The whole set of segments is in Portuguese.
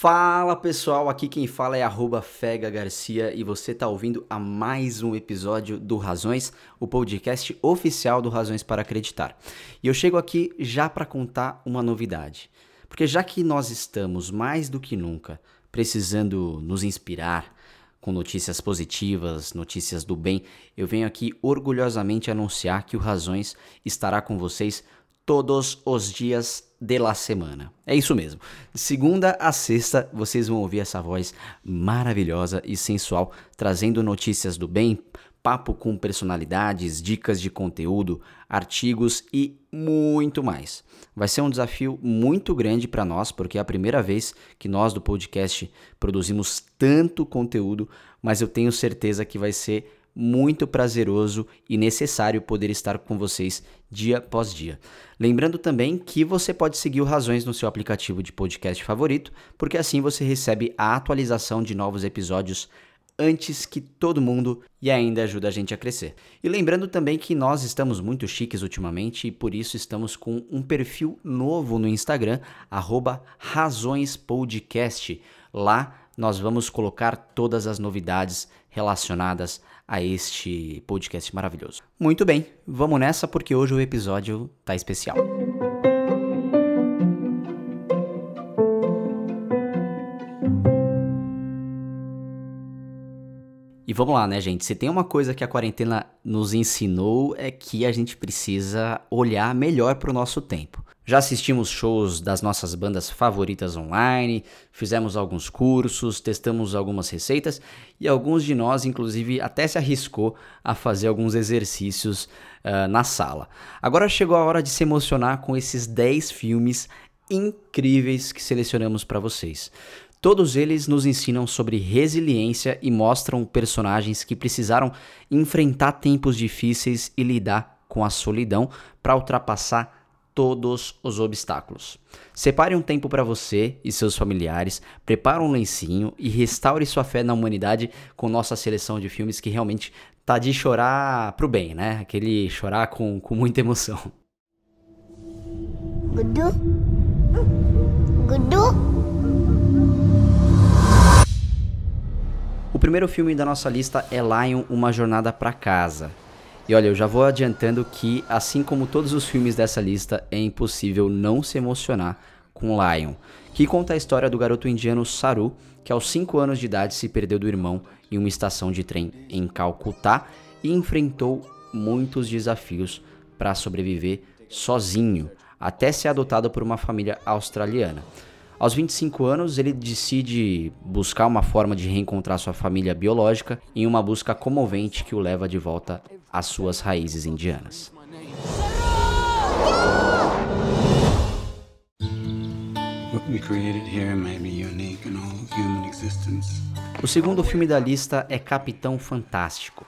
Fala pessoal, aqui quem fala é arroba Fega Garcia e você está ouvindo a mais um episódio do Razões, o podcast oficial do Razões para Acreditar. E eu chego aqui já para contar uma novidade, porque já que nós estamos mais do que nunca precisando nos inspirar com notícias positivas, notícias do bem, eu venho aqui orgulhosamente anunciar que o Razões estará com vocês todos os dias de la semana. É isso mesmo. De segunda a sexta, vocês vão ouvir essa voz maravilhosa e sensual trazendo notícias do bem, papo com personalidades, dicas de conteúdo, artigos e muito mais. Vai ser um desafio muito grande para nós, porque é a primeira vez que nós do podcast produzimos tanto conteúdo, mas eu tenho certeza que vai ser muito prazeroso e necessário poder estar com vocês dia após dia. Lembrando também que você pode seguir o Razões no seu aplicativo de podcast favorito, porque assim você recebe a atualização de novos episódios antes que todo mundo e ainda ajuda a gente a crescer. E lembrando também que nós estamos muito chiques ultimamente e por isso estamos com um perfil novo no Instagram, razõespodcast. Lá nós vamos colocar todas as novidades relacionadas a este podcast maravilhoso. Muito bem, vamos nessa porque hoje o episódio tá especial. Vamos lá, né, gente? Se tem uma coisa que a quarentena nos ensinou é que a gente precisa olhar melhor para o nosso tempo. Já assistimos shows das nossas bandas favoritas online, fizemos alguns cursos, testamos algumas receitas e alguns de nós, inclusive, até se arriscou a fazer alguns exercícios uh, na sala. Agora chegou a hora de se emocionar com esses 10 filmes incríveis que selecionamos para vocês. Todos eles nos ensinam sobre resiliência e mostram personagens que precisaram enfrentar tempos difíceis e lidar com a solidão para ultrapassar todos os obstáculos. Separe um tempo para você e seus familiares, prepare um lencinho e restaure sua fé na humanidade com nossa seleção de filmes que realmente tá de chorar pro bem, né? Aquele chorar com, com muita emoção. Gudu? Gudu? O primeiro filme da nossa lista é Lion, Uma Jornada para Casa, e olha, eu já vou adiantando que, assim como todos os filmes dessa lista, é impossível não se emocionar com Lion, que conta a história do garoto indiano Saru, que aos 5 anos de idade se perdeu do irmão em uma estação de trem em Calcutá e enfrentou muitos desafios para sobreviver sozinho, até ser adotado por uma família australiana. Aos 25 anos, ele decide buscar uma forma de reencontrar sua família biológica em uma busca comovente que o leva de volta às suas raízes indianas. O segundo filme da lista é Capitão Fantástico.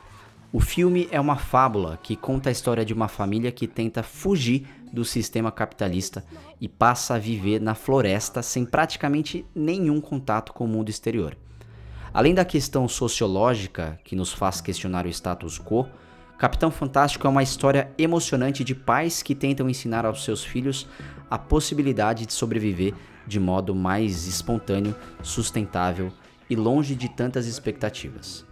O filme é uma fábula que conta a história de uma família que tenta fugir do sistema capitalista e passa a viver na floresta sem praticamente nenhum contato com o mundo exterior. Além da questão sociológica que nos faz questionar o status quo, Capitão Fantástico é uma história emocionante de pais que tentam ensinar aos seus filhos a possibilidade de sobreviver de modo mais espontâneo, sustentável e longe de tantas expectativas.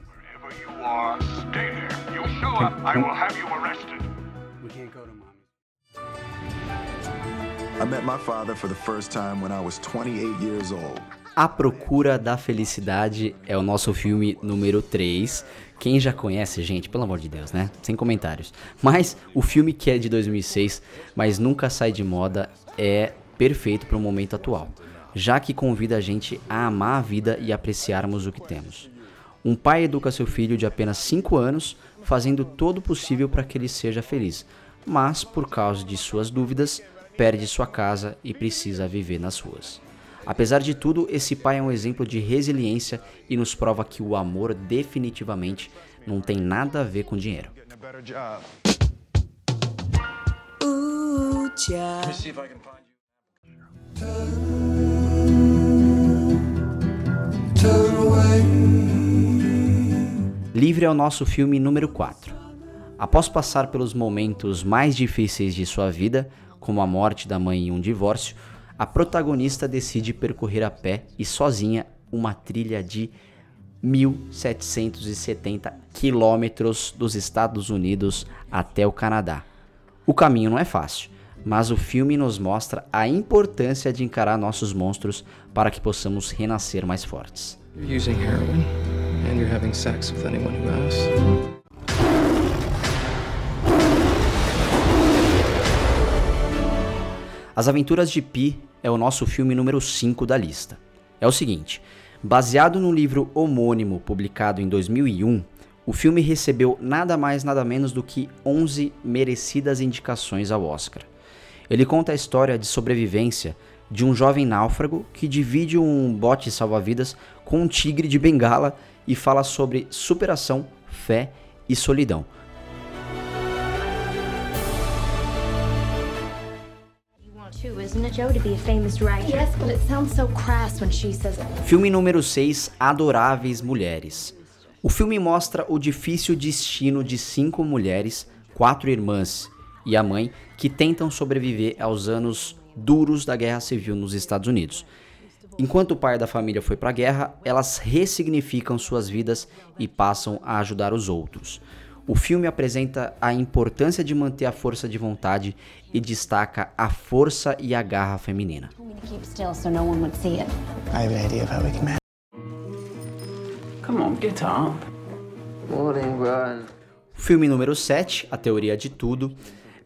A Procura da Felicidade é o nosso filme número 3. Quem já conhece, gente, pelo amor de Deus, né? Sem comentários. Mas o filme que é de 2006, mas nunca sai de moda, é perfeito para o momento atual, já que convida a gente a amar a vida e apreciarmos o que temos. Um pai educa seu filho de apenas 5 anos, fazendo todo o possível para que ele seja feliz, mas por causa de suas dúvidas, perde sua casa e precisa viver nas ruas. Apesar de tudo, esse pai é um exemplo de resiliência e nos prova que o amor definitivamente não tem nada a ver com dinheiro. Livre é o nosso filme número 4. Após passar pelos momentos mais difíceis de sua vida, como a morte da mãe e um divórcio, a protagonista decide percorrer a pé e sozinha uma trilha de 1.770 quilômetros dos Estados Unidos até o Canadá. O caminho não é fácil, mas o filme nos mostra a importância de encarar nossos monstros para que possamos renascer mais fortes. As Aventuras de Pi é o nosso filme número 5 da lista. É o seguinte, baseado no livro homônimo publicado em 2001, o filme recebeu nada mais nada menos do que 11 merecidas indicações ao Oscar. Ele conta a história de sobrevivência de um jovem náufrago que divide um bote salva-vidas com um tigre de bengala e fala sobre superação, fé e solidão. Filme número 6 Adoráveis Mulheres. O filme mostra o difícil destino de cinco mulheres, quatro irmãs e a mãe que tentam sobreviver aos anos duros da Guerra Civil nos Estados Unidos. Enquanto o pai da família foi para a guerra, elas ressignificam suas vidas e passam a ajudar os outros. O filme apresenta a importância de manter a força de vontade e destaca a força e a garra feminina. Filme número 7, A Teoria de Tudo,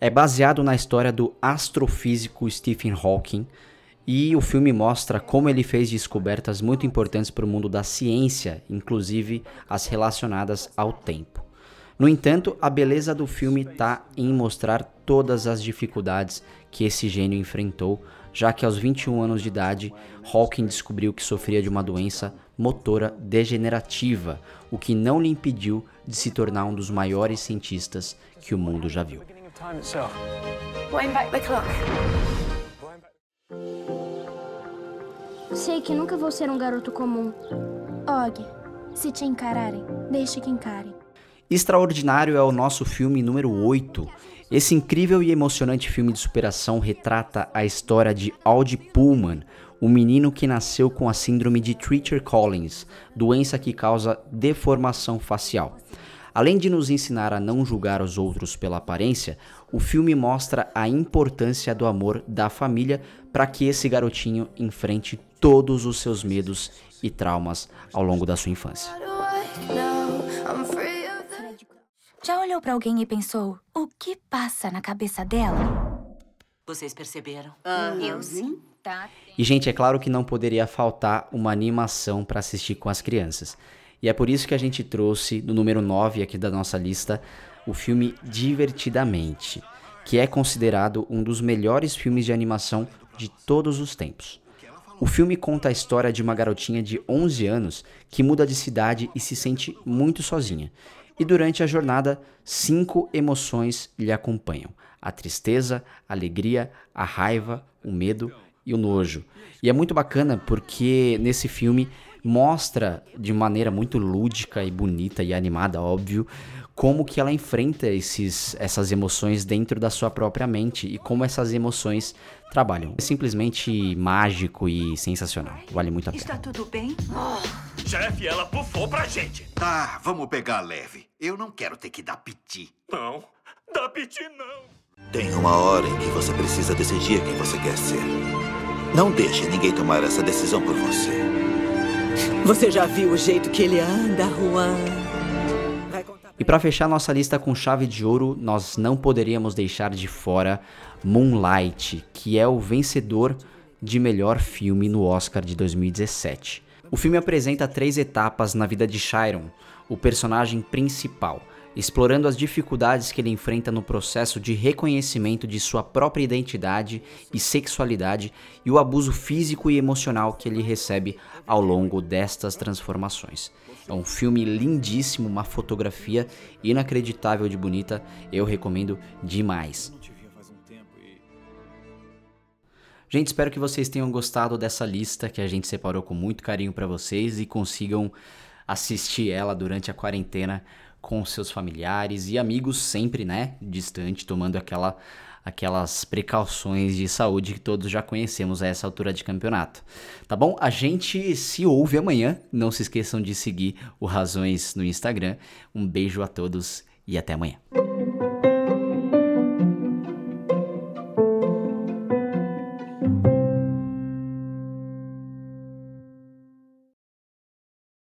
é baseado na história do astrofísico Stephen Hawking e o filme mostra como ele fez descobertas muito importantes para o mundo da ciência, inclusive as relacionadas ao tempo. No entanto, a beleza do filme está em mostrar todas as dificuldades que esse gênio enfrentou, já que aos 21 anos de idade, Hawking descobriu que sofria de uma doença motora degenerativa, o que não lhe impediu de se tornar um dos maiores cientistas que o mundo já viu. Sei que nunca vou ser um garoto comum. Og, se te encararem, deixe que encarem. Extraordinário é o nosso filme número 8. Esse incrível e emocionante filme de superação retrata a história de Audi Pullman, um menino que nasceu com a síndrome de Treacher-Collins, doença que causa deformação facial. Além de nos ensinar a não julgar os outros pela aparência, o filme mostra a importância do amor da família para que esse garotinho enfrente todos os seus medos e traumas ao longo da sua infância. Já olhou para alguém e pensou: o que passa na cabeça dela? Vocês perceberam? Uhum. Eu sim. Tá. E, gente, é claro que não poderia faltar uma animação para assistir com as crianças. E é por isso que a gente trouxe no número 9 aqui da nossa lista o filme Divertidamente, que é considerado um dos melhores filmes de animação de todos os tempos. O filme conta a história de uma garotinha de 11 anos que muda de cidade e se sente muito sozinha. E durante a jornada, cinco emoções lhe acompanham: a tristeza, a alegria, a raiva, o medo e o nojo. E é muito bacana porque nesse filme mostra de maneira muito lúdica e bonita e animada, óbvio, como que ela enfrenta esses, essas emoções dentro da sua própria mente e como essas emoções trabalham. É simplesmente mágico e sensacional. Vale muito a pena. Está tudo bem? Oh. Chefe, ela bufou pra gente. Tá, vamos pegar leve. Eu não quero ter que dar piti. Não, dá piti não. Tem uma hora em que você precisa decidir quem você quer ser. Não deixe ninguém tomar essa decisão por você. Você já viu o jeito que ele anda, Juan? E para fechar nossa lista com chave de ouro, nós não poderíamos deixar de fora Moonlight, que é o vencedor de melhor filme no Oscar de 2017. O filme apresenta três etapas na vida de Chiron, o personagem principal explorando as dificuldades que ele enfrenta no processo de reconhecimento de sua própria identidade e sexualidade e o abuso físico e emocional que ele recebe ao longo destas transformações. É um filme lindíssimo, uma fotografia inacreditável de bonita, eu recomendo demais. Gente, espero que vocês tenham gostado dessa lista que a gente separou com muito carinho para vocês e consigam assistir ela durante a quarentena com seus familiares e amigos sempre, né, distante, tomando aquela aquelas precauções de saúde que todos já conhecemos a essa altura de campeonato. Tá bom? A gente se ouve amanhã. Não se esqueçam de seguir o Razões no Instagram. Um beijo a todos e até amanhã.